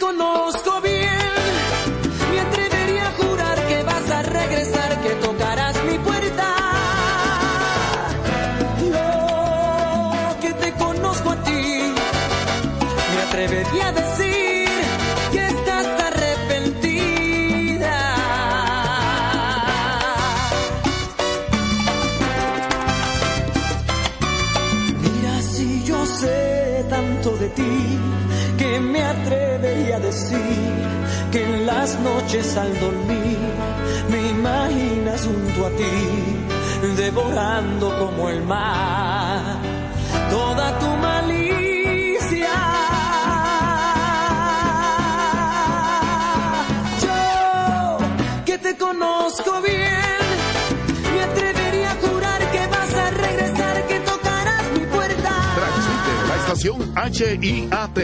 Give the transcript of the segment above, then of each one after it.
que en noches al dormir me imaginas junto a ti, devorando como el mar toda tu malicia. HIAT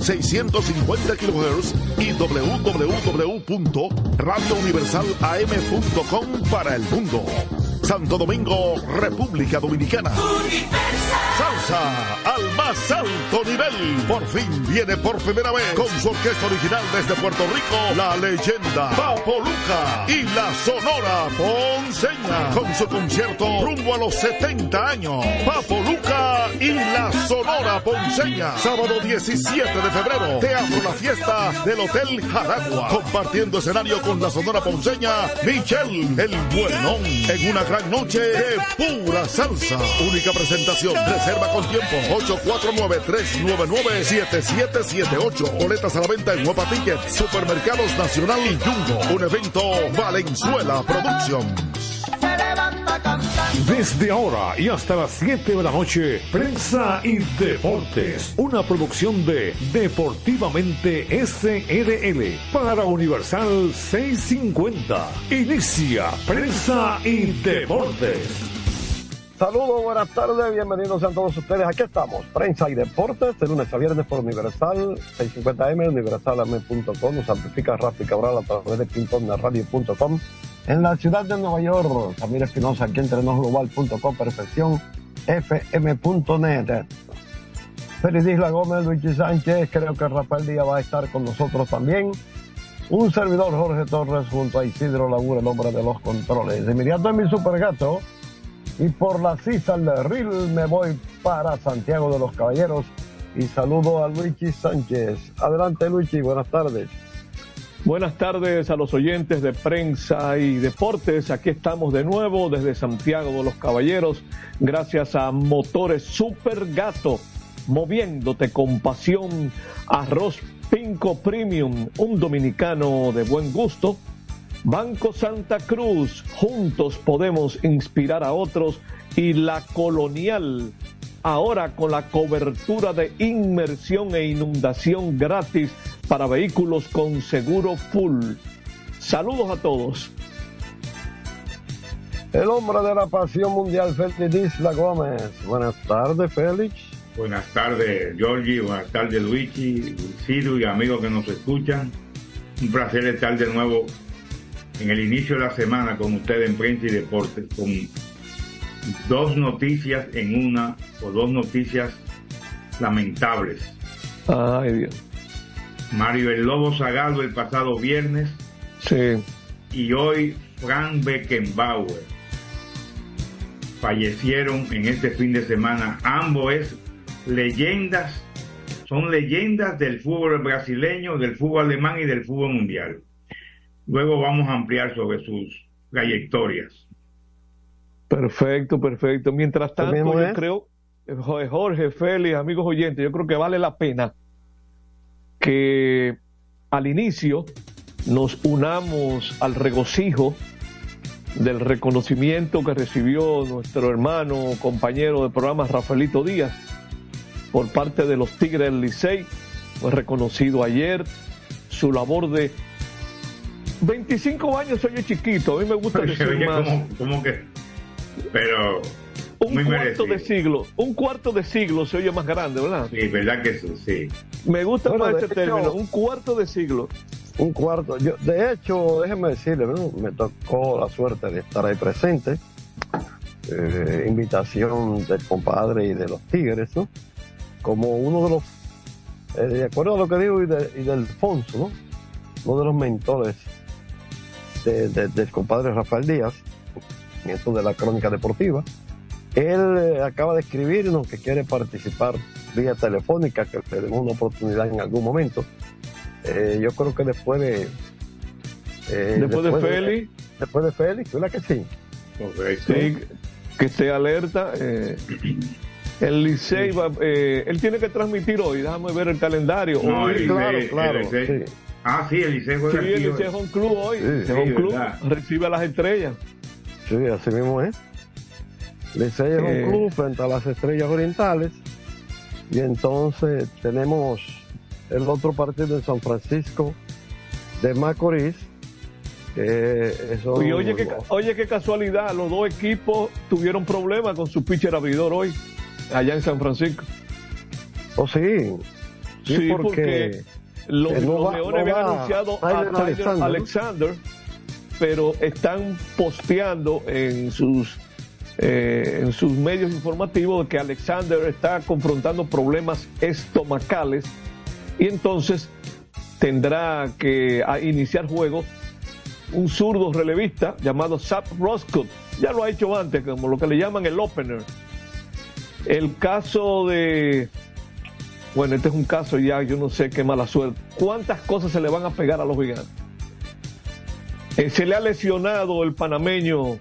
650 kHz y www.radiouniversalam.com para el mundo. Santo Domingo, República Dominicana. Al más alto nivel. Por fin viene por primera vez con su orquesta original desde Puerto Rico, la leyenda Papo Luca y la Sonora Ponceña con su concierto rumbo a los 70 años. Papo Luca y la Sonora Ponceña. Sábado 17 de febrero, Teatro La Fiesta del Hotel Jaragua. Compartiendo escenario con la Sonora Ponceña, Michelle el Buenón en una gran noche de pura salsa. Única presentación. Reserva con tiempo. 849-399-7778. Boletas a la venta en Nueva Ticket. Supermercados Nacional y Jumbo. Un evento Valenzuela Productions. Desde ahora y hasta las 7 de la noche, Prensa y Deportes, una producción de Deportivamente SRL para Universal 650. Inicia Prensa y Deportes. Saludos, buenas tardes, bienvenidos a todos ustedes. Aquí estamos, Prensa y Deportes, de lunes a viernes por Universal 650M, universalame.com, nos amplifica Rafi Cabral a través de pintoneradio.com en la ciudad de Nueva York, Samir Espinosa, aquí entre global.com, perfección, fm.net. Feliz Isla Gómez, Luigi Sánchez, creo que Rafael Díaz va a estar con nosotros también. Un servidor Jorge Torres junto a Isidro Lagura, el hombre de los controles. De inmediato en mi supergato y por la Cisa de Ril me voy para Santiago de los Caballeros y saludo a Luigi Sánchez. Adelante Luigi, buenas tardes. Buenas tardes a los oyentes de prensa y deportes. Aquí estamos de nuevo desde Santiago de los Caballeros, gracias a Motores Super Gato, moviéndote con pasión. Arroz Pinco Premium, un dominicano de buen gusto. Banco Santa Cruz, juntos podemos inspirar a otros. Y la Colonial, ahora con la cobertura de inmersión e inundación gratis para vehículos con seguro full. Saludos a todos. El hombre de la pasión mundial, Félix Isla Gómez. Buenas tardes, Félix. Buenas tardes, Georgie. Buenas tardes, Luigi, Ciro y amigos que nos escuchan. Un placer estar de nuevo en el inicio de la semana con ustedes en Prensa y Deportes, con dos noticias en una, o dos noticias lamentables. Ay, Dios. Mario el Lobo Zagallo el pasado viernes. Sí. Y hoy Frank Beckenbauer. Fallecieron en este fin de semana. Ambos es leyendas, son leyendas del fútbol brasileño, del fútbol alemán y del fútbol mundial. Luego vamos a ampliar sobre sus trayectorias. Perfecto, perfecto. Mientras tanto, yo creo, Jorge, Félix, amigos oyentes, yo creo que vale la pena que al inicio nos unamos al regocijo del reconocimiento que recibió nuestro hermano, compañero de programa Rafaelito Díaz, por parte de los Tigres del Licey, fue reconocido ayer su labor de 25 años, soy chiquito, a mí me gusta decir más. ¿cómo, que? Pero un cuarto de siglo, un cuarto de siglo se oye más grande, ¿verdad? Sí, verdad que sí, sí. Me gusta más este término, un cuarto de siglo. Un cuarto. Yo, de hecho, déjeme decirle, me tocó la suerte de estar ahí presente. Eh, invitación del compadre y de los Tigres, ¿no? Como uno de los, eh, de acuerdo a lo que digo, y, de, y del Fonso, ¿no? Uno de los mentores del compadre Rafael Díaz, en esto de la crónica deportiva. Él eh, acaba de escribirnos que quiere participar vía telefónica, que le demos una oportunidad en algún momento. Eh, yo creo que después de. Eh, después, de Félix. después de Félix, ¿verdad que sí? Sí, que esté alerta. el Licey va, él tiene que transmitir hoy, déjame ver el calendario. hoy, claro, claro. Ah, sí, el Licey juega Sí, el Licey es un club hoy. es un club, recibe a las estrellas. Sí, así mismo es. Licey es un eh. club frente a las estrellas orientales. Y entonces tenemos el otro partido en San Francisco de Macorís. y oye, qué, oye, qué casualidad, los dos equipos tuvieron problemas con su pitcher abridor hoy, allá en San Francisco. ¿Oh, sí? Sí, porque, los, Leones habían anunciado a Alexander, Alexander, pero están posteando en sus eh, en sus medios informativos que Alexander está confrontando problemas estomacales y entonces tendrá que iniciar juego un zurdo relevista llamado Sap Roscoe. Ya lo ha hecho antes, como lo que le llaman el opener. El caso de... Bueno, este es un caso ya, yo no sé qué mala suerte. ¿Cuántas cosas se le van a pegar a los gigantes? Eh, se le ha lesionado el panameño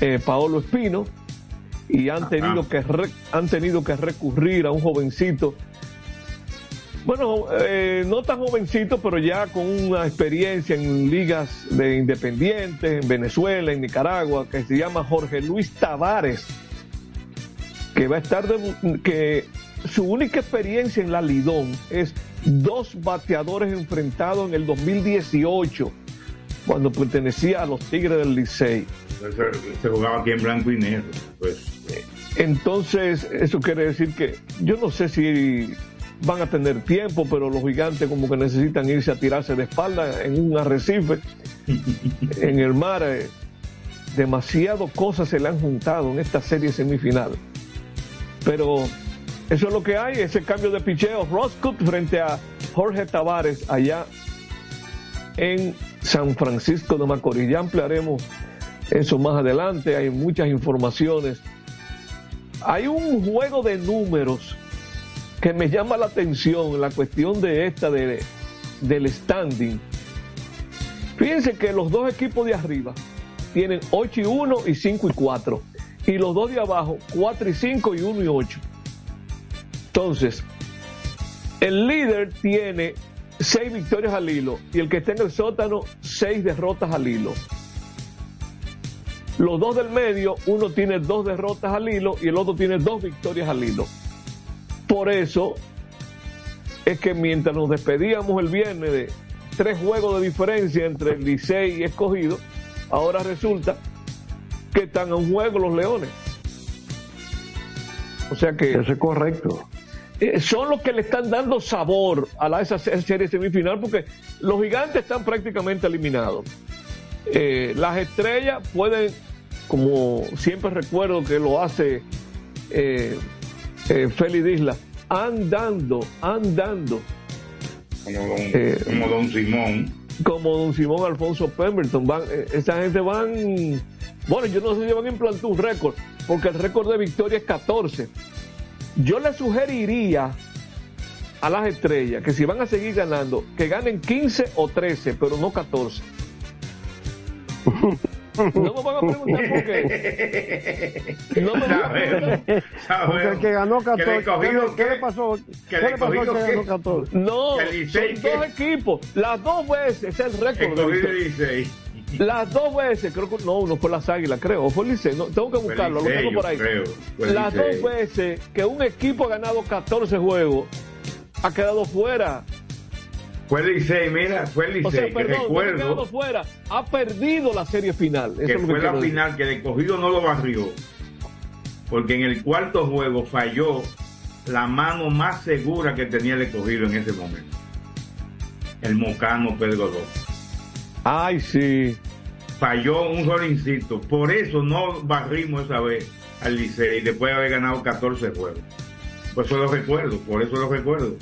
eh, Paolo Espino y han tenido, que han tenido que recurrir a un jovencito, bueno, eh, no tan jovencito, pero ya con una experiencia en ligas de independientes, en Venezuela, en Nicaragua, que se llama Jorge Luis Tavares, que va a estar de, que su única experiencia en la Lidón es dos bateadores enfrentados en el 2018 cuando pertenecía a los Tigres del Licey. Se, jugaba aquí en blanco y negro. Pues. Entonces, eso quiere decir que yo no sé si van a tener tiempo, pero los gigantes como que necesitan irse a tirarse de espalda en un arrecife, en el mar. Eh, demasiado cosas se le han juntado en esta serie semifinal. Pero eso es lo que hay, ese cambio de picheo. Roscoe frente a Jorge Tavares allá en San Francisco de Macorís. Ya ampliaremos eso más adelante, hay muchas informaciones. Hay un juego de números que me llama la atención, la cuestión de esta de, del standing. Fíjense que los dos equipos de arriba tienen 8 y 1 y 5 y 4. Y los dos de abajo 4 y 5 y 1 y 8. Entonces, el líder tiene seis victorias al hilo y el que está en el sótano, seis derrotas al hilo. Los dos del medio, uno tiene dos derrotas al hilo y el otro tiene dos victorias al hilo. Por eso es que mientras nos despedíamos el viernes de tres juegos de diferencia entre el Licey y Escogido, ahora resulta que están en juego los Leones. O sea que... Eso es correcto. Eh, son los que le están dando sabor a la, esa serie semifinal porque los gigantes están prácticamente eliminados. Eh, las estrellas pueden, como siempre recuerdo que lo hace eh, eh Félix Isla, andando, andando. Como don, Simón. Como don Simón Alfonso Pemberton. Van, esa gente van, bueno, yo no sé si van a implantar un récord, porque el récord de victoria es 14 yo le sugeriría a las estrellas que si van a seguir ganando, que ganen 15 o 13, pero no 14. No me van a preguntar por qué. No me van a preguntar. Porque el que ganó 14. ¿Qué, le pasó? ¿Qué le pasó al que ganó 14? No, son dos equipos. Las dos veces es el récord. El las dos veces, creo que no, no fue las Águilas, creo, o fue el Licey, no, tengo que buscarlo, lo tengo por ahí. las dos veces que un equipo ha ganado 14 juegos, ha quedado fuera. Fue el Licey, mira, fue el Licey, o sea, que recuerdo. Ha quedado fuera, ha perdido la serie final. que fue la final, que el cogido no lo barrió. Porque en el cuarto juego falló la mano más segura que tenía el escogido en ese momento. El mocano Pedro López. Ay, sí. Falló un solo insisto. Por eso no barrimos esa vez al Licey después de haber ganado 14 juegos. Por eso lo recuerdo, por eso lo recuerdo.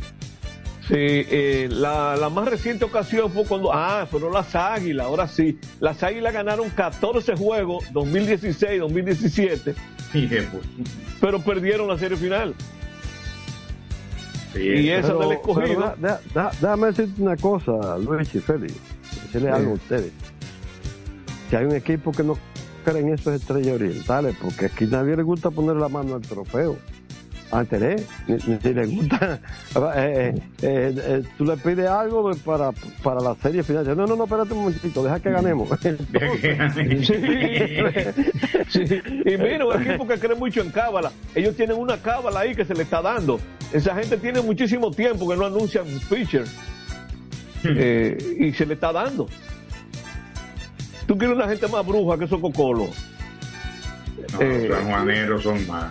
Sí, eh, la, la, más reciente ocasión fue cuando, ah, fueron las Águilas, ahora sí. Las Águilas ganaron 14 juegos, 2016, 2017. pero perdieron la serie final. y esa del escogido. déjame decirte una cosa, Luis y Félix decirle algo a ustedes. Que hay un equipo que no cree en esos estrellas orientales, porque aquí nadie le gusta poner la mano al trofeo. Antes, ni, ni, le gusta. Eh, eh, eh, tú le pides algo para, para la serie final. No, no, no, espérate un momentito, deja que ganemos. sí, Y mira, un equipo que cree mucho en cábala. Ellos tienen una cábala ahí que se le está dando. Esa gente tiene muchísimo tiempo que no anuncian pitcher. Eh, y se le está dando. Tú quieres una gente más bruja que esos cocolos. No, eh, son más.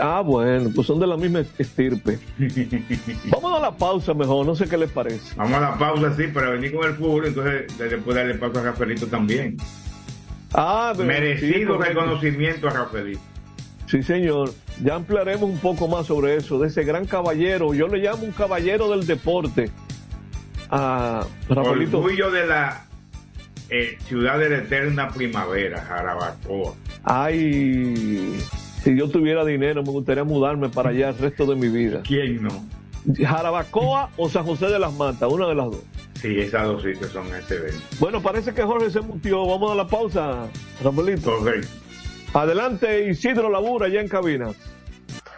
ah, bueno, pues son de la misma estirpe. Vamos a la pausa mejor, no sé qué les parece. Vamos a la pausa, sí, para venir con el fútbol, entonces después darle pausa a Rafaelito también. Ah, Merecido reconocimiento a Rafaelito. Sí, señor. Ya ampliaremos un poco más sobre eso, de ese gran caballero. Yo le llamo un caballero del deporte a Orgullo de la eh, ciudad de la eterna primavera, Jarabacoa. Ay, si yo tuviera dinero, me gustaría mudarme para allá el resto de mi vida. ¿Quién no? Jarabacoa o San José de las Matas, una de las dos. Sí, esas dos sitios son este evento. Bueno, parece que Jorge se mutió. Vamos a la pausa, Rafaelito. Adelante, Isidro Labura, ya en cabina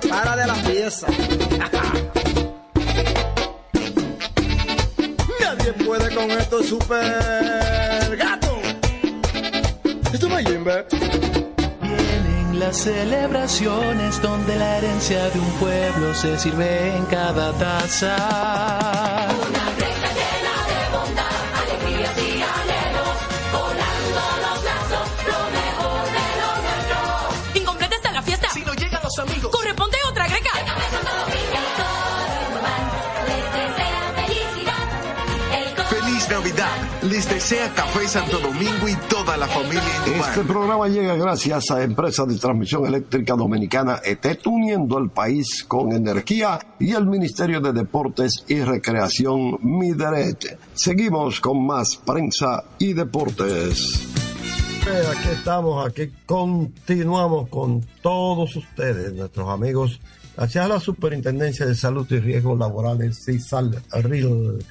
para de la pieza. Nadie puede con esto super gato. Esto Jimbe. Vienen las celebraciones donde la herencia de un pueblo se sirve en cada taza. Les desea Café Santo Domingo y toda la familia. Este programa llega gracias a Empresa de Transmisión Eléctrica Dominicana ETET, uniendo el país con energía y el Ministerio de Deportes y Recreación Mideret. Seguimos con más prensa y deportes. Aquí estamos, aquí continuamos con todos ustedes, nuestros amigos, gracias a la Superintendencia de Salud y Riesgos Laborales, CISAL, RIL,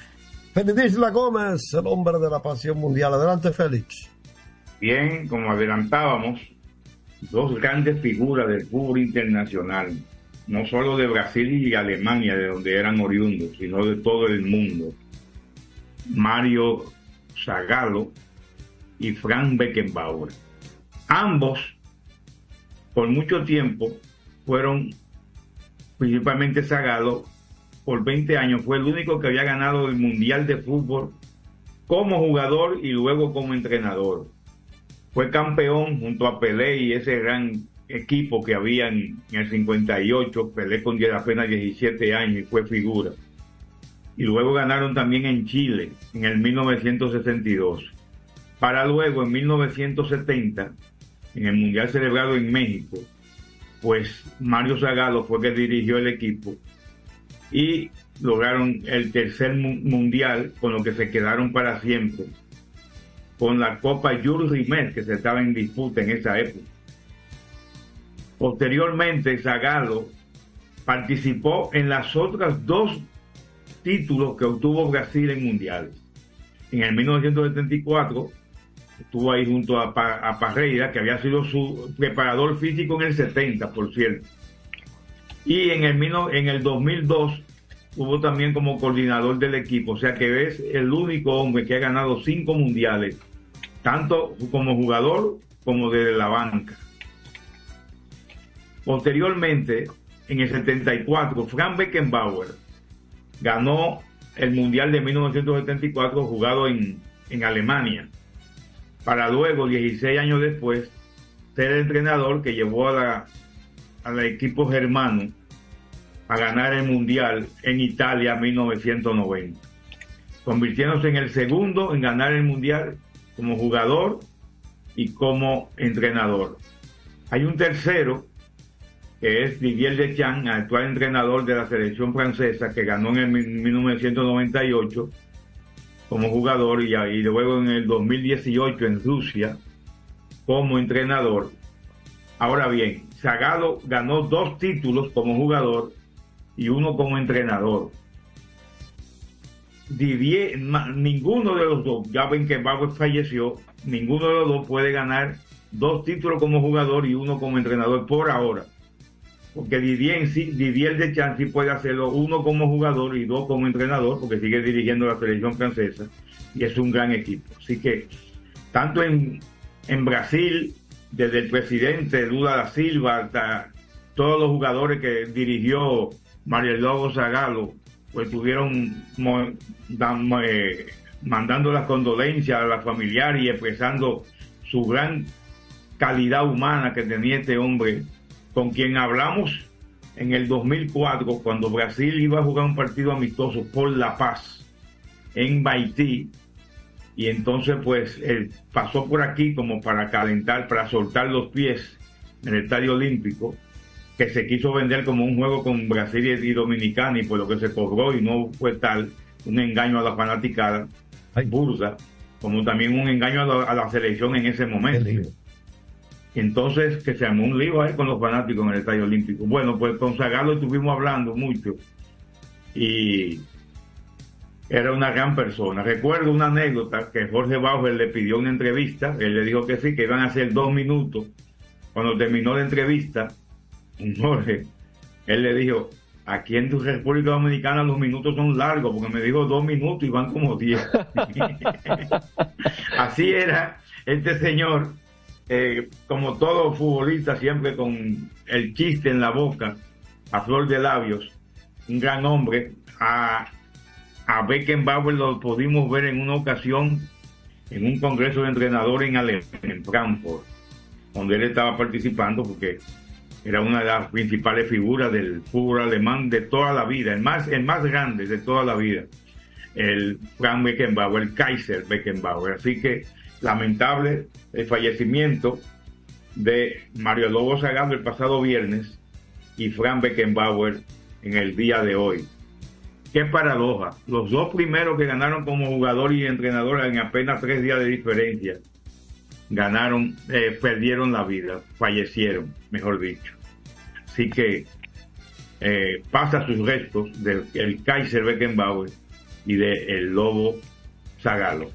La Gómez, el hombre de la pasión mundial. Adelante, Félix. Bien, como adelantábamos, dos grandes figuras del fútbol internacional, no solo de Brasil y Alemania, de donde eran oriundos, sino de todo el mundo. Mario Zagallo y Frank Beckenbauer. Ambos, por mucho tiempo, fueron, principalmente Zagallo, por 20 años, fue el único que había ganado el Mundial de Fútbol como jugador y luego como entrenador. Fue campeón junto a Pelé y ese gran equipo que había en, el 58. Pelé con apenas 17 años y fue figura. Y luego ganaron también en Chile en el 1962. Para luego en 1970, en el Mundial celebrado en México, pues Mario Zagallo fue que dirigió el equipo y lograron el tercer mundial con lo que se quedaron para siempre con la Copa Jules Rimet que se estaba en disputa en esa época. Posteriormente, Zagallo participó en las otras dos títulos que obtuvo Brasil en mundiales. En el 1974 estuvo ahí junto a, Parreira, que había sido su preparador físico en el 70, por cierto. Y en el, en el 2002 hubo también como coordinador del equipo, o sea que es el único hombre que ha ganado cinco mundiales, tanto como jugador como desde la banca. Posteriormente, en el 74, Frank Beckenbauer ganó el Mundial de 1974 jugado en, en Alemania, para luego, 16 años después, ser el entrenador que llevó a la, al equipo germano a ganar el Mundial en Italia en 1990, convirtiéndose en el segundo en ganar el Mundial como jugador y como entrenador. Hay un tercero, que es Didier Deschamps, actual entrenador de la selección francesa, que ganó en el 1998 como jugador y luego en el 2018 en Rusia como entrenador. Ahora bien, Sagado ganó dos títulos como jugador y uno como entrenador. Didier, ninguno de los dos, ya ven que Bauer falleció, ninguno de los dos puede ganar dos títulos como jugador y uno como entrenador por ahora. Porque Didier, Didier de Chance puede hacerlo uno como jugador y dos como entrenador, porque sigue dirigiendo la selección francesa y es un gran equipo. Así que, tanto en, en Brasil, desde el presidente Lula da Silva hasta todos los jugadores que dirigió Mario Lobo Zagalo, pues estuvieron eh, mandando las condolencias a la familiar y expresando su gran calidad humana que tenía este hombre, con quien hablamos en el 2004, cuando Brasil iba a jugar un partido amistoso por la paz en Haití, y entonces pues él pasó por aquí como para calentar, para soltar los pies en el Estadio Olímpico, que se quiso vender como un juego con Brasil y Dominicana y por lo que se cobró y no fue tal, un engaño a la fanaticada bursa, como también un engaño a la, selección en ese momento. Entonces, que se armó un lío ahí con los fanáticos en el Estadio Olímpico. Bueno, pues con Zagallo estuvimos hablando mucho y era una gran persona. Recuerdo una anécdota que Jorge Bauer le pidió una entrevista, él le dijo que sí, que iban a ser dos minutos. Cuando terminó la entrevista, Jorge, él le dijo, aquí en tu República Dominicana los minutos son largos, porque me dijo dos minutos y van como diez. Así era este señor, eh, como todo futbolista, siempre con el chiste en la boca, a flor de labios, un gran hombre. A, a Beckenbauer lo pudimos ver en una ocasión en un congreso de entrenadores en, en Frankfurt, donde él estaba participando, porque era una de las principales figuras del fútbol alemán de toda la vida, el más, el más grande de toda la vida, el Frank Beckenbauer, el Kaiser Beckenbauer. Así que lamentable el fallecimiento de Mario Lobo Zagallo el pasado viernes y Frank Beckenbauer en el día de hoy. Qué paradoja. Los dos primeros que ganaron como jugador y entrenador en apenas tres días de diferencia ganaron, eh, perdieron la vida, fallecieron, mejor dicho. Así que eh, pasa sus restos del Kaiser Beckenbauer y de El Lobo Zagalo.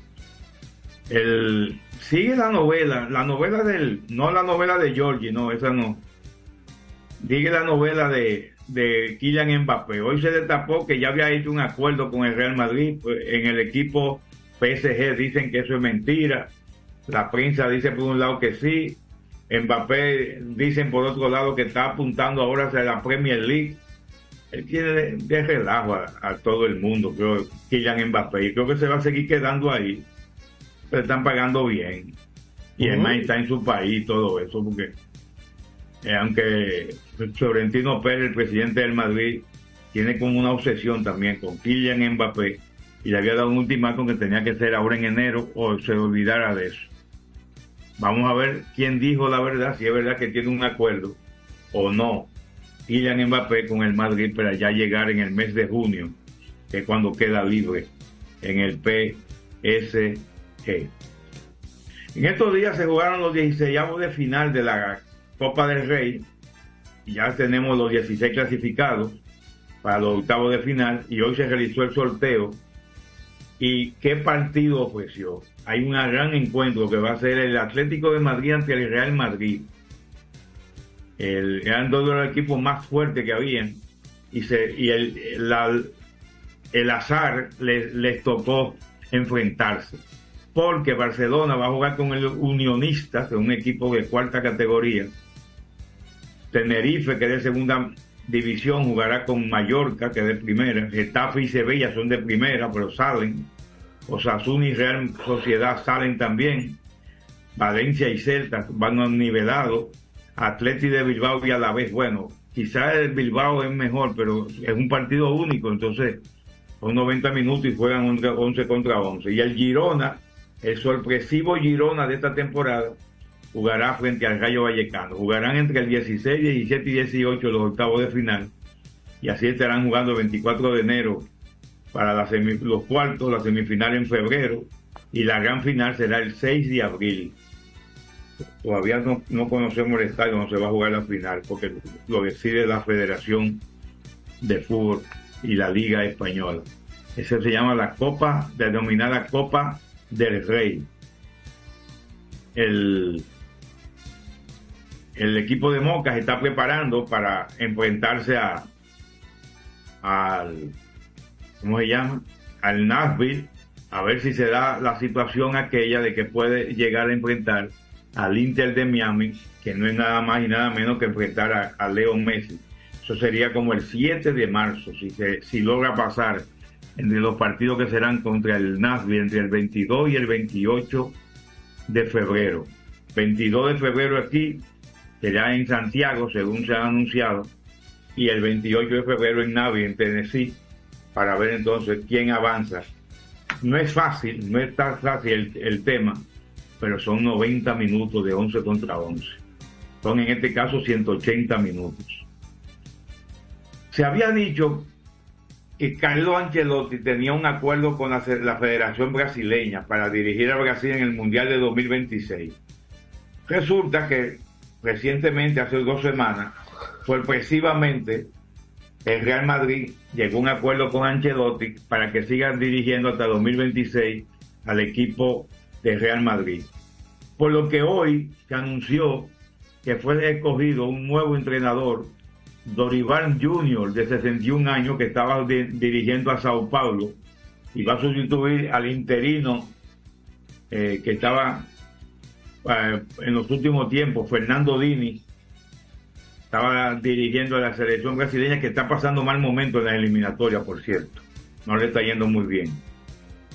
El, sigue la novela, la novela del, no la novela de Georgie, no, esa no. Sigue la novela de, de Kylian Mbappé. Hoy se destapó que ya había hecho un acuerdo con el Real Madrid pues, en el equipo PSG. Dicen que eso es mentira. La prensa dice por un lado que sí. Mbappé dicen por otro lado que está apuntando ahora hacia la Premier League. Él tiene de, de relajo a, a, todo el mundo, creo, Kylian Mbappé. Y creo que se va a seguir quedando ahí. Le están pagando bien. Y uh -huh. además está en su país todo eso, porque eh, aunque Florentino Pérez, el presidente del Madrid, tiene como una obsesión también con Kylian Mbappé y le había dado un ultimátum que tenía que ser ahora en enero o se olvidara de eso. Vamos a ver quién dijo la verdad, si es verdad que tiene un acuerdo o no Kylian Mbappé con el Madrid para ya llegar en el mes de junio, que es cuando queda libre en el PSG. En estos días se jugaron los 16 de final de la Copa del Rey. Ya tenemos los 16 clasificados para los octavos de final y hoy se realizó el sorteo. ¿Y qué partido ofreció? Hay un gran encuentro que va a ser el Atlético de Madrid ante el Real Madrid. El, eran dos de los equipos más fuertes que habían y, se, y el, el azar les, les tocó enfrentarse porque Barcelona va a jugar con el Unionistas, un equipo de cuarta categoría. Tenerife, que es de segunda división, jugará con Mallorca, que es de primera. Getafe y Sevilla son de primera, pero salen. Osasuna y Real Sociedad salen también. Valencia y Celta van a un nivelado. Atleti de Bilbao y a la vez, bueno, quizás el Bilbao es mejor, pero es un partido único, entonces son 90 minutos y juegan 11 contra 11. Y el Girona, el sorpresivo Girona de esta temporada jugará frente al Rayo Vallecano. Jugarán entre el 16, 17 y 18 los octavos de final. Y así estarán jugando el 24 de enero para los cuartos, la semifinal en febrero. Y la gran final será el 6 de abril. Todavía no, no conocemos el estadio donde se va a jugar la final, porque lo decide la Federación de Fútbol y la Liga Española. Esa se llama la Copa, denominada Copa del Rey. El, el equipo de Moca se está preparando para enfrentarse a al ¿cómo se llama? al Nashville a ver si se da la situación aquella de que puede llegar a enfrentar al Inter de Miami que no es nada más y nada menos que enfrentar a, a Leo Messi eso sería como el 7 de marzo si se, si logra pasar entre los partidos que serán contra el Nashville entre el 22 y el 28 de febrero 22 de febrero aquí será en Santiago, según se ha anunciado, y el 28 de febrero en Navy, en Tennessee, para ver entonces quién avanza. No es fácil, no es tan fácil el, el tema, pero son 90 minutos de 11 contra 11. Son en este caso 180 minutos. Se había dicho que Carlos Ancelotti tenía un acuerdo con la, la Federación Brasileña para dirigir a Brasil en el Mundial de 2026. Resulta que recientemente, hace dos semanas, sorpresivamente, el Real Madrid llegó a un acuerdo con Ancelotti para que sigan dirigiendo hasta 2026 al equipo de Real Madrid. Por lo que hoy se anunció que fue escogido un nuevo entrenador, Dorival Junior, de 61 años, que estaba dirigiendo a Sao Paulo y va a sustituir al interino eh, que estaba en los últimos tiempos, Fernando Dini estaba dirigiendo a la selección brasileña que está pasando mal momento en la eliminatoria, por cierto. No le está yendo muy bien.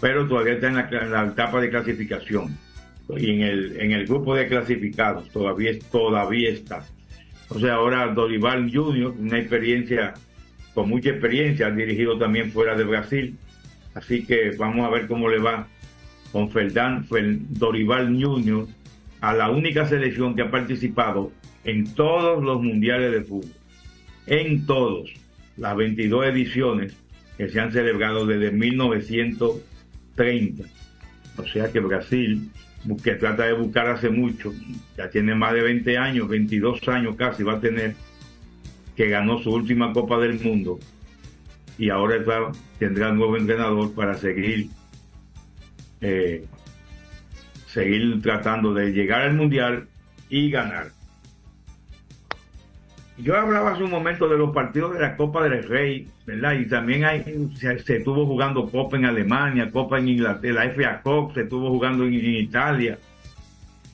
Pero todavía está en la, en la etapa de clasificación. Y en el, en el grupo de clasificados todavía, todavía está. O sea, ahora Dorival Junior, una experiencia, con mucha experiencia, ha dirigido también fuera de Brasil. Así que vamos a ver cómo le va con Ferdán, Dorival Junior, a la única selección que ha participado en todos los mundiales de fútbol. En todos. Las 22 ediciones que se han celebrado desde 1930. O sea que Brasil, que trata de buscar hace mucho, ya tiene más de 20 años, 22 años casi va a tener, que ganó su última Copa del Mundo. y ahora tendrá nuevo entrenador para seguir eh, seguir tratando de llegar al mundial y ganar. Yo hablaba hace un momento de los partidos de la Copa del Rey, ¿verdad? Y también hay, se, estuvo jugando Copa en Alemania, Copa en Inglaterra, la FA se estuvo jugando en, en Italia,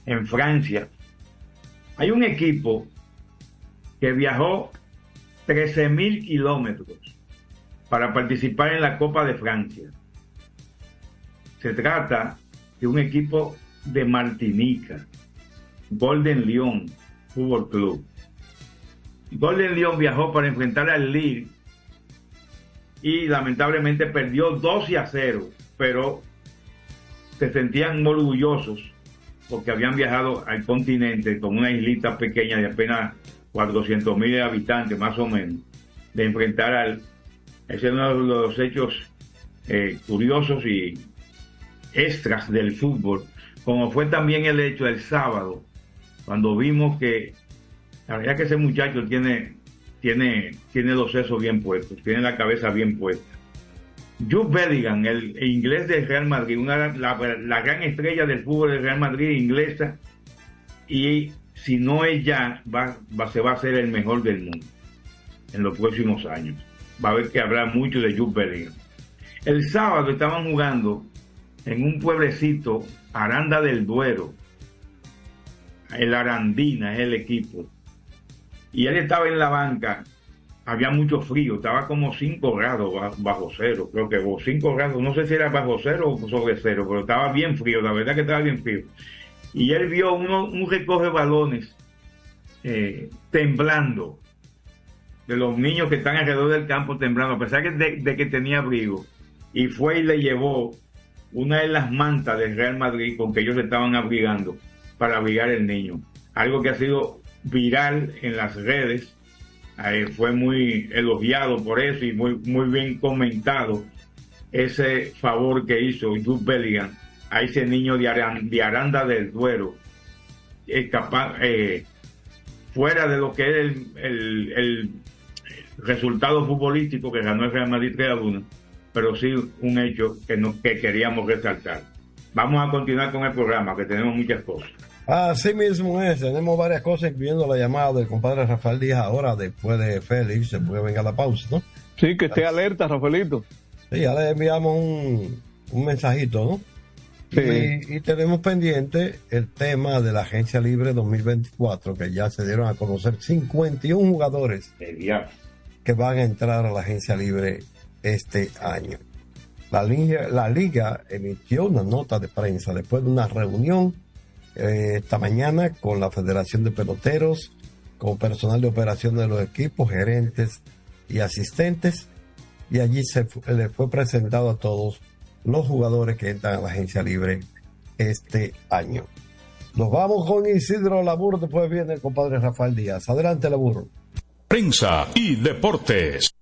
en Francia. Hay un equipo que viajó 13.000 kilómetros para participar en la Copa de Francia. Se trata de un equipo de Martinica, Golden Lion Fútbol Club. Golden Lion viajó para enfrentar al Lille y lamentablemente perdió 12 a 0, pero se sentían orgullosos porque habían viajado al continente con una islita pequeña de apenas 400 mil habitantes más o menos, de enfrentar al... Ese es uno de los hechos eh, curiosos y extras del fútbol, como fue también el hecho del sábado, cuando vimos que la verdad que ese muchacho tiene, tiene, tiene los sesos bien puestos, tiene la cabeza bien puesta. Jude Bellingham, el, el inglés del Real Madrid, una, la, la gran estrella del fútbol del Real Madrid inglesa, y si no es ya, va, va- se va a ser el mejor del mundo en los próximos años. Va a haber que hablar mucho de Jude Bellingham. El sábado estaban jugando en un pueblecito, Aranda del Duero. El Arandina es el equipo. Y él estaba en la banca. Había mucho frío, estaba como 5 grados ba- bajo cero, creo que o 5 grados, no sé si era bajo cero o sobre cero, pero estaba bien frío, la verdad que estaba bien frío. Y él vio uno, un recoge balones eh, temblando, de los niños que están alrededor del campo temblando, a pesar de, de que tenía abrigo, y fue y le llevó una de las mantas del Real Madrid con que ellos estaban abrigando para abrigar el niño. Algo que ha sido viral en las redes, fue muy elogiado por eso y muy, muy bien comentado ese favor que hizo Jude Bellingham a ese niño de, Aran- de Aranda del Duero, capaz, eh, fuera de lo que es el resultado futbolístico que ganó el Real Madrid 3 a 1, pero sí un hecho que, no, que queríamos resaltar. Vamos a continuar con el programa, que tenemos muchas cosas. Así mismo es, tenemos varias cosas, incluyendo la llamada del compadre Rafael Díaz ahora, después de Félix, se puede venir a la pausa, ¿no? Sí, que esté alerta, Rafaelito. Sí, ya le enviamos un, un mensajito, ¿no? Sí. Y, y tenemos pendiente el tema de la Agencia Libre 2024, que ya se dieron a conocer 51 jugadores que van a entrar a la Agencia Libre este año. La liga, emitió una nota de prensa después de una reunión eh, esta mañana con la Federación de Peloteros, con personal de operación de los equipos, gerentes y asistentes, y allí se le fue presentado a todos los jugadores que entran a la agencia libre este año. Nos vamos con Isidro Laburo, después viene el compadre Rafael Díaz. Adelante, Laburo. Prensa y deportes.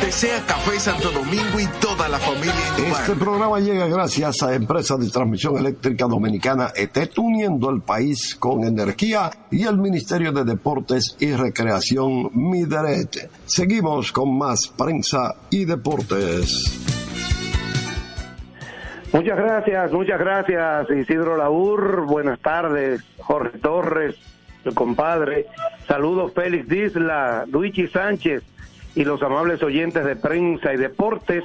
Desea Café Santo Domingo y toda la familia en Este programa llega gracias a Empresa de Transmisión Eléctrica Dominicana ETET, uniendo el país con energía y el Ministerio de Deportes y Recreación Mideret. Seguimos con más prensa y deportes. Muchas gracias, muchas gracias Isidro Laur, buenas tardes, Jorge Torres, el compadre, saludos Félix Disla, Luigi Sánchez y los amables oyentes de prensa y deportes,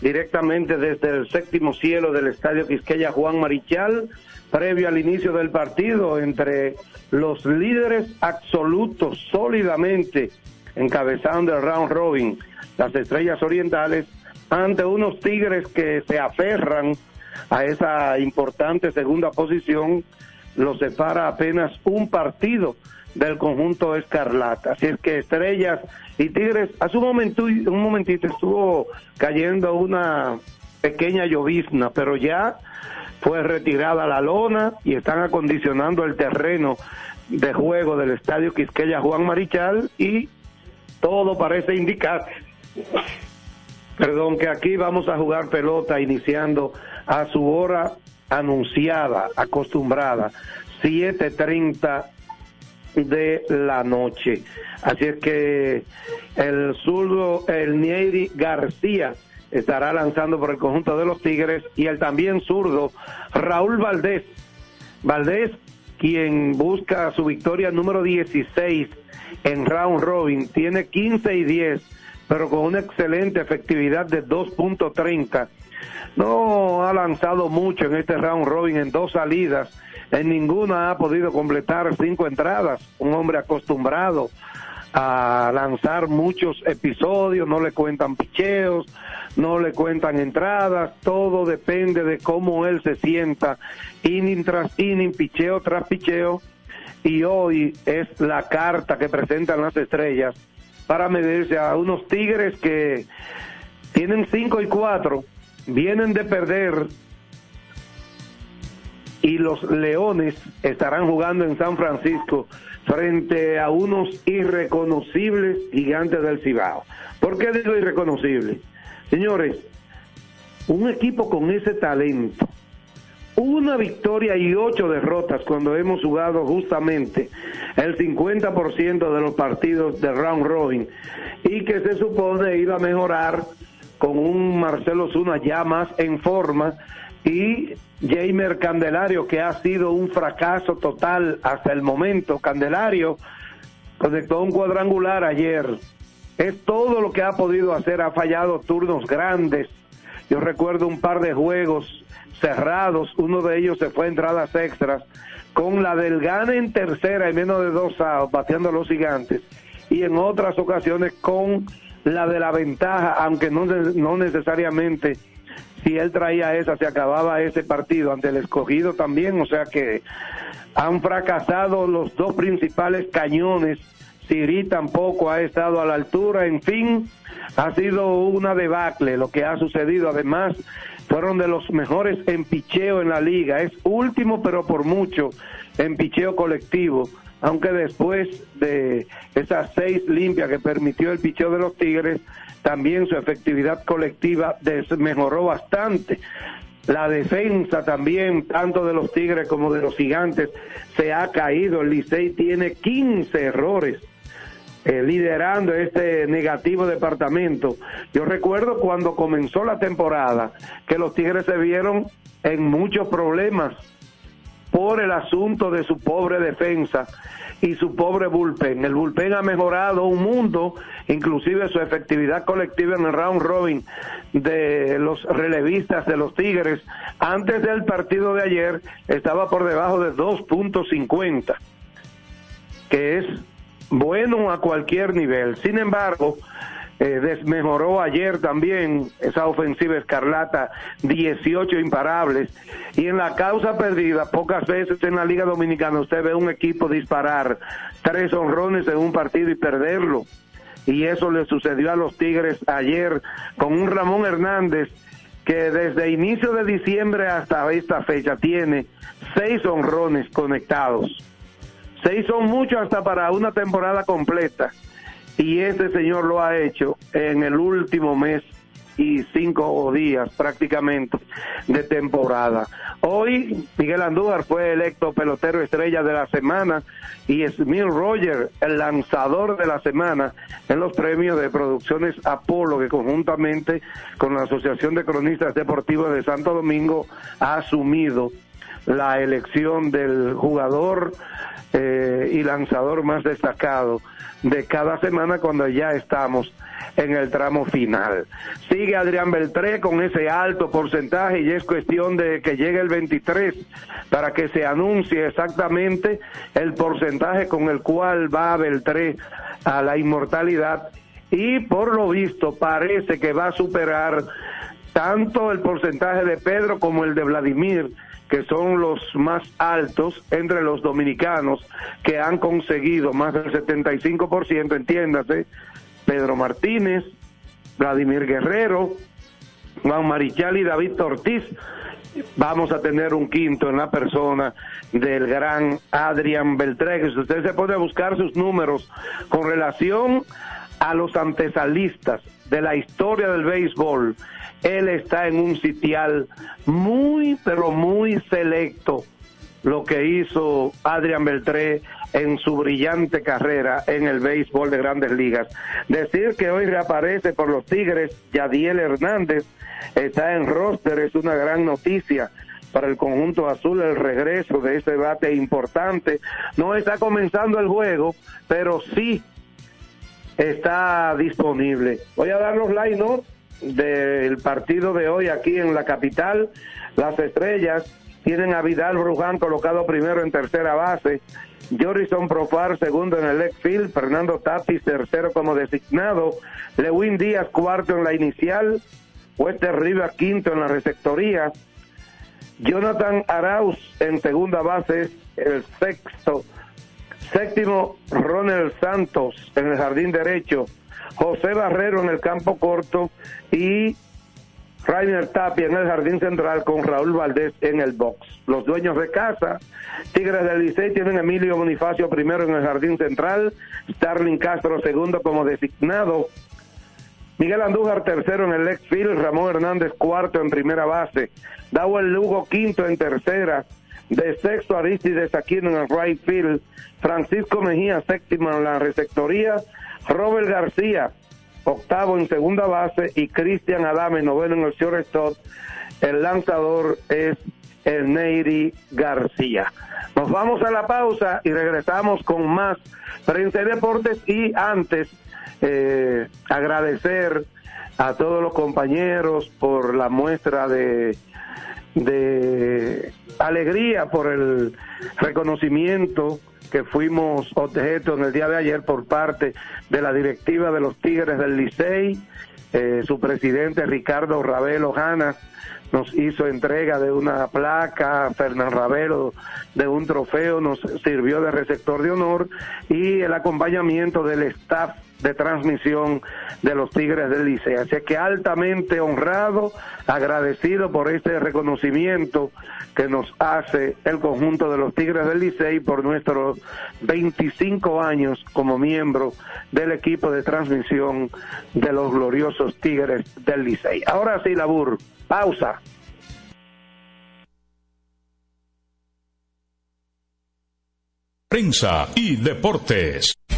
directamente desde el séptimo cielo del Estadio Quisqueya Juan Marichal, previo al inicio del partido entre los líderes absolutos, sólidamente encabezando el round robin, las estrellas orientales, ante unos Tigres que se aferran a esa importante segunda posición, lo separa apenas un partido del conjunto escarlata. Así es que Estrellas y Tigres, hace un, momento, un momentito estuvo cayendo una pequeña llovizna, pero ya fue retirada la lona y están acondicionando el terreno de juego del estadio Quisqueya Juan Marichal y todo parece indicar perdón, que aquí vamos a jugar pelota iniciando a su hora anunciada, acostumbrada, 7.30 de la noche. Así es que el zurdo, el Nieri García, estará lanzando por el conjunto de los Tigres y el también zurdo Raúl Valdés. Valdés, quien busca su victoria número 16 en round robin, tiene 15 y 10 pero con una excelente efectividad de 2.30. No ha lanzado mucho en este round robin en dos salidas, en ninguna ha podido completar cinco entradas. Un hombre acostumbrado a lanzar muchos episodios, no le cuentan picheos, no le cuentan entradas, todo depende de cómo él se sienta, inning tras inning, picheo tras picheo, y hoy es la carta que presentan las estrellas para medirse a unos Tigres que tienen 5 y 4, vienen de perder y los Leones estarán jugando en San Francisco frente a unos irreconocibles gigantes del Cibao. ¿Por qué digo irreconocibles? Señores, un equipo con ese talento, una victoria y ocho derrotas cuando hemos jugado justamente el 50% de los partidos de round robin y que se supone iba a mejorar con un Marcelo Zuna ya más en forma y Jamer Candelario que ha sido un fracaso total hasta el momento. Candelario conectó un cuadrangular ayer. Es todo lo que ha podido hacer, ha fallado turnos grandes. Yo recuerdo un par de juegos cerrados, uno de ellos se fue a entradas extras, con la del gane en tercera y menos de dos outs, bateando a los gigantes, y en otras ocasiones con la de la ventaja, aunque no, no necesariamente si él traía esa, se acababa ese partido ante el escogido también, o sea que han fracasado los dos principales cañones, Siri tampoco ha estado a la altura, en fin, ha sido una debacle lo que ha sucedido, además fueron de los mejores en picheo en la liga. Es último, pero por mucho, en picheo colectivo. Aunque después de esas seis limpias que permitió el picheo de los Tigres, también su efectividad colectiva mejoró bastante. La defensa también, tanto de los Tigres como de los Gigantes, se ha caído. El Licey tiene 15 errores eh, liderando este negativo departamento. Yo recuerdo cuando comenzó la temporada que los Tigres se vieron en muchos problemas por el asunto de su pobre defensa y su pobre bullpen. El bullpen ha mejorado un mundo, inclusive su efectividad colectiva en el round robin de los relevistas de los Tigres. Antes del partido de ayer estaba por debajo de 2.50, que es bueno a cualquier nivel. Sin embargo, eh, desmejoró ayer también esa ofensiva escarlata, 18 imparables. Y en la causa perdida, pocas veces en la Liga Dominicana usted ve un equipo disparar tres honrones en un partido y perderlo. Y eso le sucedió a los Tigres ayer con un Ramón Hernández que desde inicio de diciembre hasta esta fecha tiene seis honrones conectados se hizo mucho hasta para una temporada completa y este señor lo ha hecho en el último mes 25 días prácticamente de temporada. Hoy Miguel Andújar fue electo pelotero estrella de la semana y Smil Roger el lanzador de la semana en los premios de producciones Apolo que conjuntamente con la Asociación de Cronistas Deportivos de Santo Domingo ha asumido la elección del jugador eh, y lanzador más destacado de cada semana cuando ya estamos en el tramo final. Sigue Adrián Beltré con ese alto porcentaje y es cuestión de que llegue el 23 para que se anuncie exactamente el porcentaje con el cual va Beltré a la inmortalidad y por lo visto parece que va a superar tanto el porcentaje de Pedro como el de Vladimir que son los más altos entre los dominicanos que han conseguido más del 75%, entiéndase, Pedro Martínez, Vladimir Guerrero, Juan Marichal y David Ortiz. Vamos a tener un quinto en la persona del gran Adrián Beltré. Si usted se puede buscar sus números con relación a los antesalistas de la historia del béisbol, él está en un sitial muy, pero muy selecto lo que hizo Adrián Beltré en su brillante carrera en el béisbol de grandes ligas. Decir que hoy reaparece por los Tigres Yadiel Hernández, está en roster, es una gran noticia para el conjunto azul el regreso de este debate importante. No está comenzando el juego, pero sí está disponible. Voy a dar los line del partido de hoy aquí en la capital. Las estrellas tienen a Vidal Bruján colocado primero en tercera base, Jorison Profar segundo en el left field, Fernando Tatis tercero como designado, Lewin Díaz cuarto en la inicial, Wester Rivas quinto en la receptoría, Jonathan Arauz en segunda base, el sexto, séptimo Ronald Santos en el jardín derecho, José Barrero en el campo corto y Rainer Tapia en el jardín central con Raúl Valdés en el box. Los dueños de casa, Tigres del Licey tienen Emilio Bonifacio primero en el jardín central, Starling Castro segundo como designado, Miguel Andújar tercero en el left field, Ramón Hernández cuarto en primera base, Dawel Lugo quinto en tercera, de sexto Aristides Aquino en el right field, Francisco Mejía séptimo en la receptoría, Robert García, octavo en segunda base, y Cristian Adame, noveno en el shortstop. El lanzador es el García. Nos vamos a la pausa y regresamos con más Prensa y Deportes y antes eh, agradecer a todos los compañeros por la muestra de, de alegría, por el reconocimiento que fuimos objeto en el día de ayer por parte de la directiva de los Tigres del Licey, eh, su presidente Ricardo Ravelo Jana nos hizo entrega de una placa, Fernán Ravelo de un trofeo, nos sirvió de receptor de honor y el acompañamiento del staff de transmisión de los Tigres del Licey. Así que altamente honrado, agradecido por este reconocimiento que nos hace el conjunto de los Tigres del Licey por nuestros 25 años como miembro del equipo de transmisión de los gloriosos Tigres del Licey. Ahora sí, Labur, pausa. Prensa y deportes.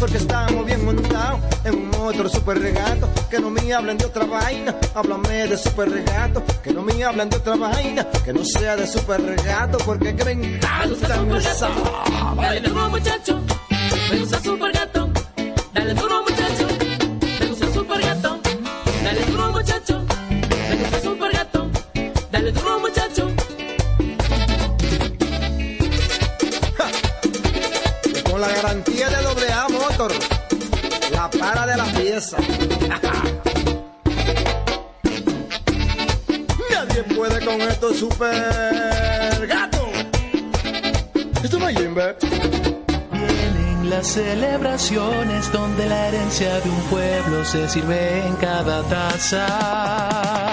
Porque estamos bien montados en un motor super regato. Que no me hablen de otra vaina, háblame de super regato. Que no me hablen de otra vaina, que no sea de super regato. Porque que me encanta Dale duro muchacho, me gusta super gato. Dale duro la para de la pieza. Nadie puede con esto super gato. Esto no es Jimbe. Vienen las celebraciones donde la herencia de un pueblo se sirve en cada taza.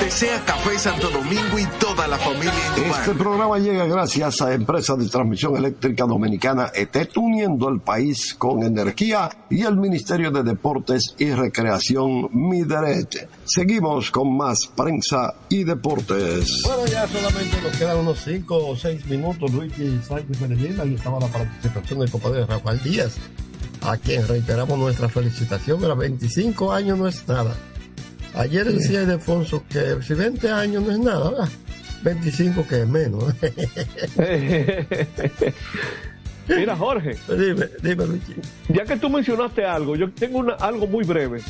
Desea Café Santo Domingo y toda la familia. Este programa llega gracias a Empresa de Transmisión Eléctrica Dominicana ET, uniendo el país con energía y el Ministerio de Deportes y Recreación Mideret. Seguimos con más prensa y deportes. Bueno, ya solamente nos quedan unos 5 o 6 minutos. Luigi Sánchez Medellín, ahí estaba la participación del compadre Rafael Díaz, a quien reiteramos nuestra felicitación. Pero 25 años no es nada. Ayer decía Ildefonso que si 20 años no es nada, ¿verdad? 25 que es menos. Mira, Jorge. Dime, dime, Luigi. Ya que tú mencionaste algo, yo tengo una- algo muy breve,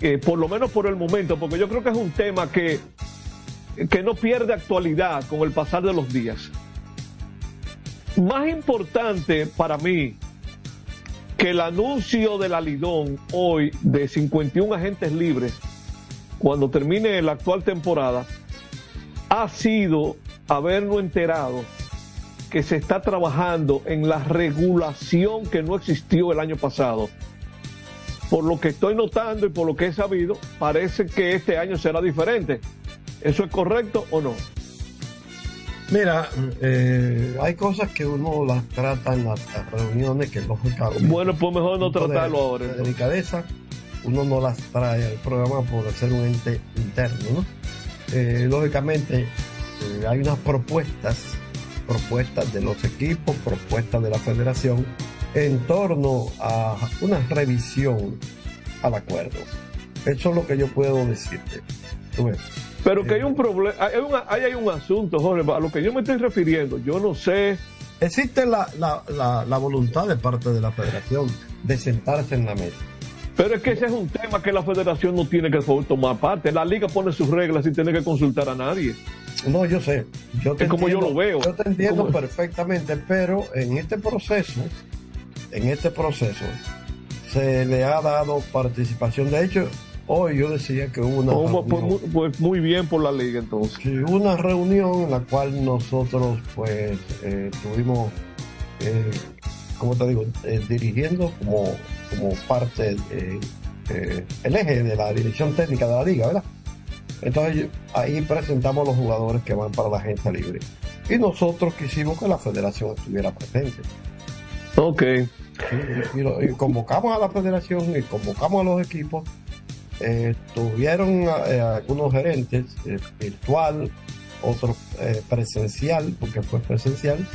eh, por lo menos por el momento, porque yo creo que es un tema que, que no pierde actualidad con el pasar de los días. Más importante para mí el anuncio de la Lidón hoy de 51 agentes libres cuando termine la actual temporada ha sido habernos enterado que se está trabajando en la regulación que no existió el año pasado. Por lo que estoy notando y por lo que he sabido, parece que este año será diferente. ¿Eso es correcto o no? Mira, eh, hay cosas que uno las trata en las reuniones que lógicamente. Bueno, pues mejor no punto de- tratarlo ahora, De entonces. delicadeza, uno no las trae al programa por ser un ente interno, ¿no? Eh, lógicamente, eh, hay unas propuestas, propuestas de los equipos, propuestas de la federación en torno a una revisión al acuerdo. Eso es lo que yo puedo decirte. Tú ves. Pero que hay un problema, hay, un- hay, hay un asunto, Jorge, a lo que yo me estoy refiriendo. Yo no sé. Existe la, la, la, la voluntad de parte de la federación de sentarse en la mesa. Pero es que ese es un tema que la federación no tiene que tomar parte. La liga pone sus reglas sin tener que consultar a nadie. No, yo sé. Yo es como yo lo veo. Yo te entiendo perfectamente, pero en este proceso, en este proceso, se le ha dado participación. De hecho, hoy yo decía que hubo una, Oh, pues, reunión, muy, pues muy bien por la liga entonces. sí, una reunión en la cual nosotros pues eh, estuvimos, eh, ¿cómo te digo?, Eh, dirigiendo como, como parte, eh, el eje de la dirección técnica de la liga, ¿verdad? Entonces ahí presentamos los jugadores que van para la agencia libre. Y nosotros quisimos que la federación estuviera presente. Ok. Y, y lo- y convocamos a la federación y convocamos a los equipos. Eh, tuvieron eh, algunos gerentes eh, virtual, otros eh, presencial, porque fue presencial.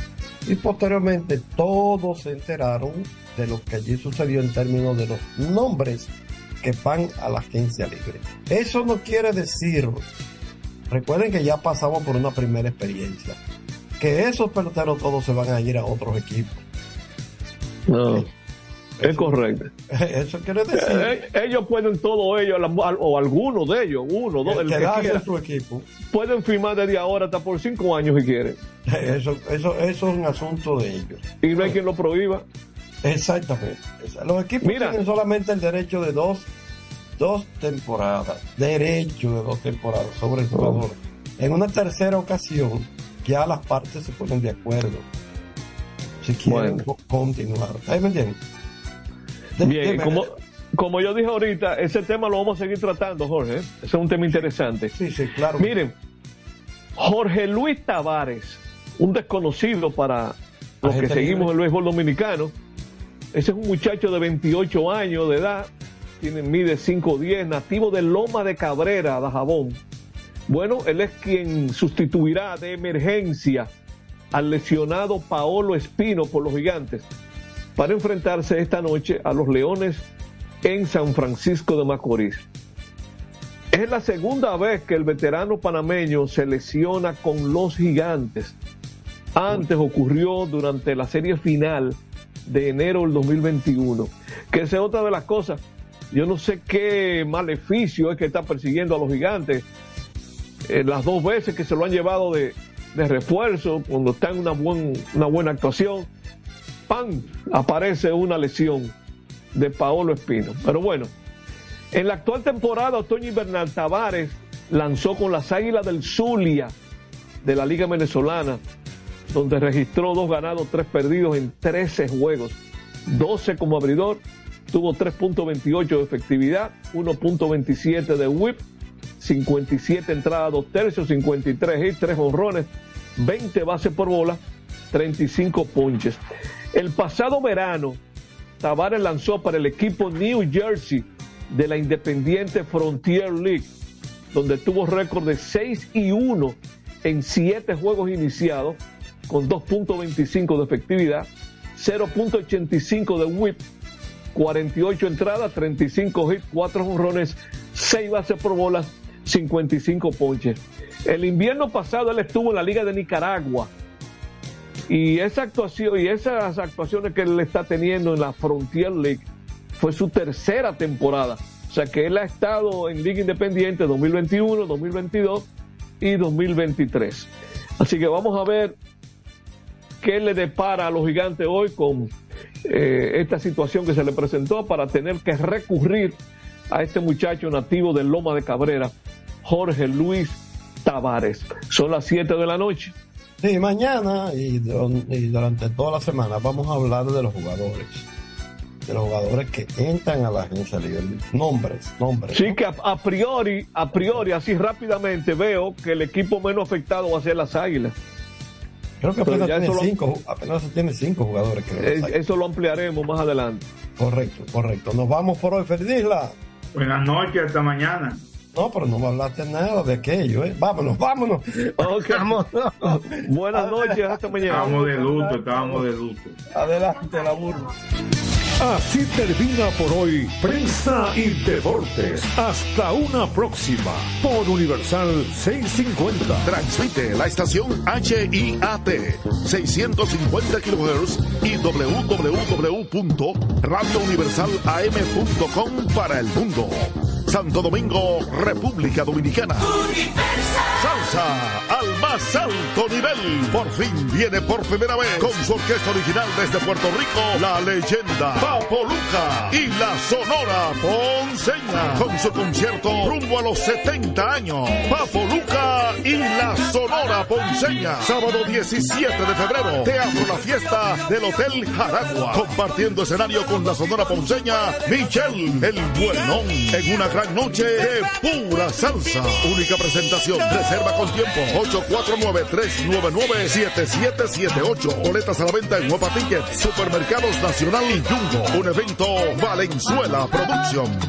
Y posteriormente todos se enteraron de lo que allí sucedió en términos de los nombres que van a la agencia libre. Eso no quiere decir, recuerden que ya pasamos por una primera experiencia, que esos peloteros todos se van a ir a otros equipos. No. Es correcto. Eso quiere decir Eh, ellos pueden, todos ellos, o algunos de ellos, uno, dos, el que quiera, su equipo. pueden firmar desde ahora hasta por cinco años si quieren. Eso, eso, eso es un asunto de ellos. Y no hay quien lo prohíba. Exactamente. Los equipos Mira. tienen solamente el derecho de dos, dos temporadas. Derecho de dos temporadas sobre el jugador. En una tercera ocasión, ya las partes se ponen de acuerdo. Si quieren Bueno. continuar. ¿Ustedes me entienden? Bien, como, como yo dije ahorita, ese tema lo vamos a seguir tratando, Jorge. ¿eh? Ese es un tema interesante. Sí, sí, claro. Miren, Jorge Luis Tavares, un desconocido para los que seguimos libre. el béisbol dominicano. Ese es un muchacho de 28 años de edad, tiene, mide 5'10, nativo de Loma de Cabrera, Dajabón. Bueno, él es quien sustituirá de emergencia al lesionado Paolo Espino por los gigantes para enfrentarse esta noche a los Leones en San Francisco de Macorís. Es la segunda vez que el veterano panameño se lesiona con los gigantes. Antes ocurrió durante la serie final de enero del 2021. Que esa es otra de las cosas. Yo no sé qué maleficio es que está persiguiendo a los gigantes. Eh, las dos veces que se lo han llevado de, de refuerzo, cuando está en una, buen- una buena actuación, ¡pam! aparece una lesión de Paolo Espino. Pero bueno, en la actual temporada, otoño invernal, Tavares lanzó con las Águilas del Zulia de la Liga Venezolana, donde registró dos ganados, tres perdidos en 13 juegos, 12 como abridor, tuvo 3.28 de efectividad, 1.27 de whip, 57 entradas, 2 tercios, 53 hits, 3 honrones, 20 bases por bola, 35 ponches. El pasado verano, Tavares lanzó para el equipo New Jersey de la Independiente Frontier League, donde tuvo récord de 6 y 1 en 7 juegos iniciados, con 2.25 de efectividad, 0.85 de whip, 48 entradas, 35 hits, 4 honrones, 6 bases por bolas, 55 ponches. El invierno pasado él estuvo en la Liga de Nicaragua y esa actuación y esas actuaciones que él está teniendo en la Frontier League fue su tercera temporada. O sea que él ha estado en Liga Independiente 2021, 2022 y 2023. Así que vamos a ver qué le depara a los gigantes hoy con eh, esta situación que se le presentó para tener que recurrir a este muchacho nativo de Loma de Cabrera, Jorge Luis Tavares. Son las 7 de la noche. Sí, mañana y, dur- y durante toda la semana vamos a hablar de los jugadores. De los jugadores que entran a la agencia libre. Nombres, nombres. Sí que a, a priori, a priori, así rápidamente veo que el equipo menos afectado va a ser las Águilas. Creo que apenas tiene, eso lo- cinco, apenas tiene cinco jugadores. Creo, Eh, Eso lo ampliaremos más adelante. Correcto, correcto. Nos vamos por hoy, feliz isla. Buenas noches, hasta mañana. No, pero no me hablaste nada de aquello, ¿eh? Vámonos, vámonos. Vámonos. Buenas noches, hasta mañana. Estábamos de luto, estábamos de luto. Adelante, la burra. Así termina por hoy Prensa y Deportes. Hasta una próxima por Universal 650. Transmite la estación HIAT 650 kHz y www.radiouniversalam.com para el mundo. Santo Domingo, República Dominicana. Salsa al más alto nivel. Por fin viene por primera vez con su orquesta original desde Puerto Rico, la leyenda Papo Luca y la Sonora Ponceña con su concierto rumbo a los 70 años. Papo Luca y la Sonora Ponceña. Sábado 17 de febrero, Teatro La Fiesta del Hotel Jaragua. Compartiendo escenario con la Sonora Ponceña, Michelle el Buenón. En una gran noche de pura salsa. Única presentación. Reserva con tiempo. 849-399-7778. Boletas a la venta en Huepa Ticket, Supermercados Nacional y Jumbo. Un evento Valenzuela Productions.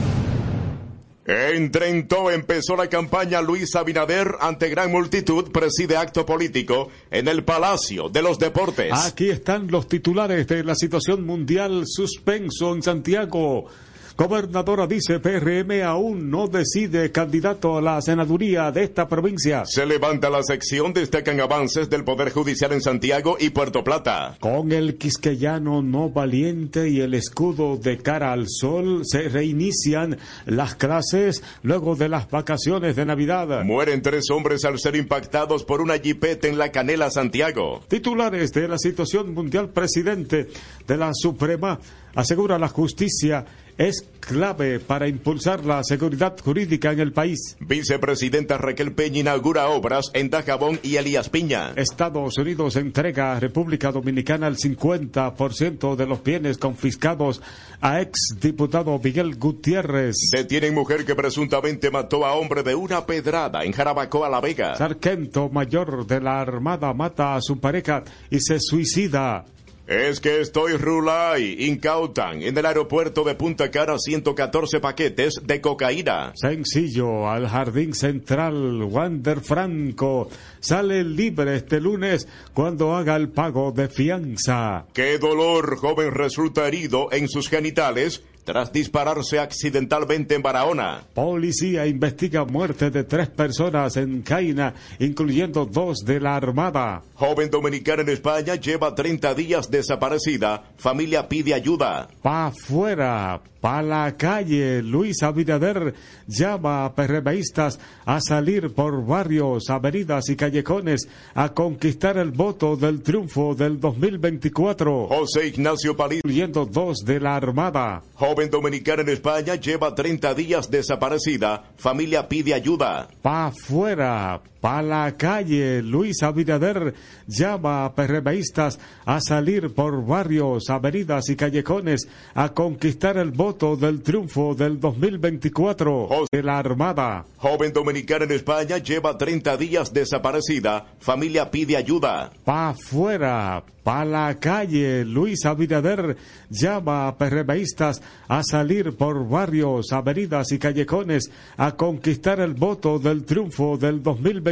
En Trento empezó la campaña Luis Abinader ante gran multitud preside acto político en el Palacio de los Deportes. Aquí están los titulares de la situación mundial suspenso en Santiago. Gobernadora dice PRM aún no decide candidato a la senaduría de esta provincia. Se levanta la sección, destacan avances del Poder Judicial en Santiago y Puerto Plata. Con el quisqueyano no valiente y el escudo de cara al sol, se reinician las clases luego de las vacaciones de Navidad. Mueren tres hombres al ser impactados por una jipeta en la Canela, Santiago. Titulares de la situación mundial, presidente de la Suprema asegura la justicia es clave para impulsar la seguridad jurídica en el país. Vicepresidenta Raquel Peña inaugura obras en Dajabón y Elías Piña. Estados Unidos entrega a República Dominicana el 50% de los bienes confiscados a ex diputado Miguel Gutiérrez. Detienen mujer que presuntamente mató a hombre de una pedrada en Jarabacoa, La Vega. Sargento mayor de la Armada mata a su pareja y se suicida. Es que estoy rulay. Incautan en el aeropuerto de Punta Cara 114 paquetes de cocaína. Sencillo, al jardín central, Wander Franco sale libre este lunes cuando haga el pago de fianza. Qué dolor, joven resulta herido en sus genitales tras dispararse accidentalmente en Barahona. Policía investiga muerte de tres personas en Caina, incluyendo dos de la Armada. Joven dominicana en España lleva 30 días desaparecida. Familia pide ayuda. Pa' fuera, pa' la calle. Luis Abinader llama a PRMistas a salir por barrios, avenidas y callejones a conquistar el voto del triunfo del 2024. José Ignacio Palí, incluyendo dos de la Armada. joven dominicana en España lleva 30 días desaparecida. Familia pide ayuda. Pa' fuera, pa' la calle. Luis Abinader llama a PRMistas a salir por barrios, avenidas y callejones a conquistar el voto del triunfo del 2024 de la Armada. Joven dominicana en España lleva 30 días desaparecida. Familia pide ayuda. Pa' fuera, pa' la calle. Luis Abinader llama a PRMistas a salir por barrios, avenidas y callejones a conquistar el voto del triunfo del 2024.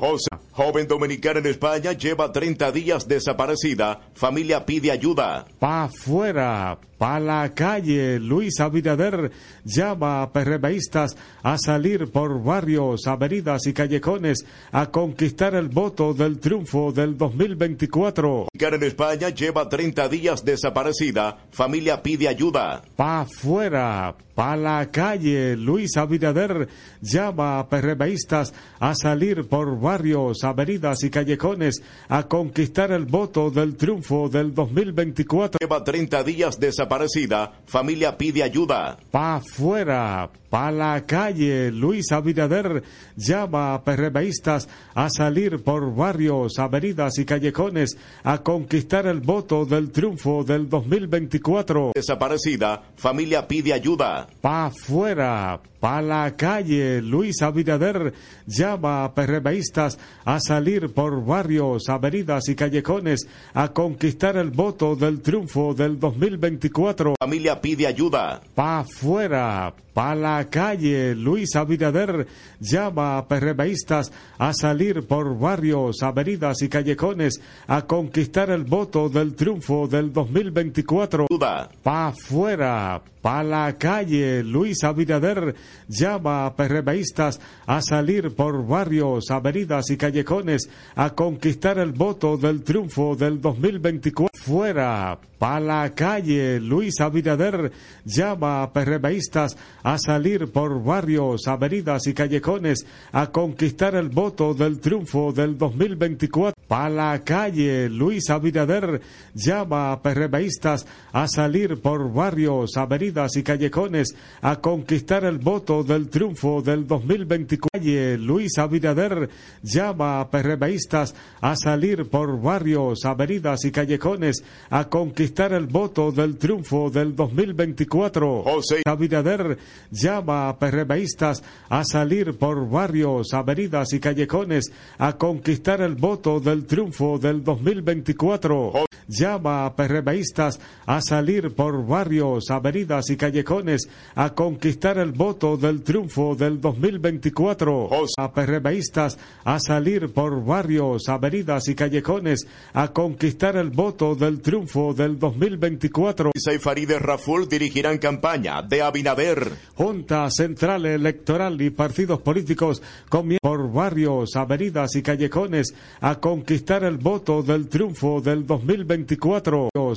José, joven dominicana en España lleva 30 días desaparecida. Familia pide ayuda. Pa' fuera, pa' la calle. Luis Abinader llama a PRMistas a salir por barrios, avenidas y callejones a conquistar el voto del triunfo del 2024. Dominicana en España lleva 30 días desaparecida. Familia pide ayuda. Pa' fuera, pa' la calle. Luis Abinader llama a PRMistas a salir por barrios, avenidas y callejones a conquistar el voto del triunfo del 2024. Lleva 30 días desaparecida. Familia pide ayuda. Pa' fuera, pa' la calle. Luis Abinader llama a PRMistas a salir por barrios, avenidas y callejones a conquistar el voto del triunfo del 2024. Desaparecida. Familia pide ayuda. Pa' fuera, pa' la calle. Luis Abinader llama a PRMistas a salir por barrios, avenidas y callejones a conquistar el voto del triunfo del 2024. Familia pide ayuda. Pa' fuera, pa' la calle. Luis Abinader llama a PRMistas a salir por barrios, avenidas y callejones a conquistar el voto del triunfo del 2024. Ayuda. Pa' fuera, pa' la calle. Luis Abinader llama a PRMistas a salir por barrios, avenidas y callejones a conquistar el voto del triunfo del 2024. Fuera, pa' la calle. Luis Abinader llama a PRMistas a salir por barrios, avenidas y callejones a conquistar el voto del triunfo del 2024. Pa' la calle. Luis Abinader llama a PRMistas a salir por barrios, avenidas y callejones a conquistar el voto del triunfo del 2024. Calle. Luis Abinader llama a PRMistas a salir por barrios, avenidas y callejones a conquistar el voto del triunfo del 2024. José Abinader llama a PRMistas a salir por barrios, avenidas y callejones a conquistar el voto del triunfo del 2024. Llama a PRMistas a salir por barrios, avenidas y callejones a conquistar el voto del triunfo del 2024. A PRMistas a salir por barrios, avenidas y callejones a conquistar el voto del triunfo del 2024. Isa y Farideh Raful dirigirán campaña de Abinader. Junta Central Electoral y partidos políticos comienzan por barrios, avenidas y callejones a conquistar el voto del triunfo del 2024.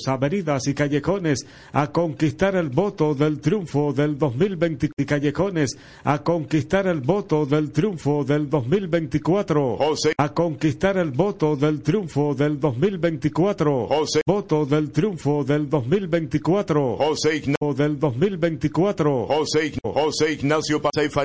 Avenidas y callejones a conquistar el voto del triunfo del 2024. Y callejones a conquistar el voto del triunfo del 2024. José A conquistar el voto del triunfo del 2024. José Voto del triunfo del 2024. José Ignacio del 2024. José, José Ignacio Paz y Farideh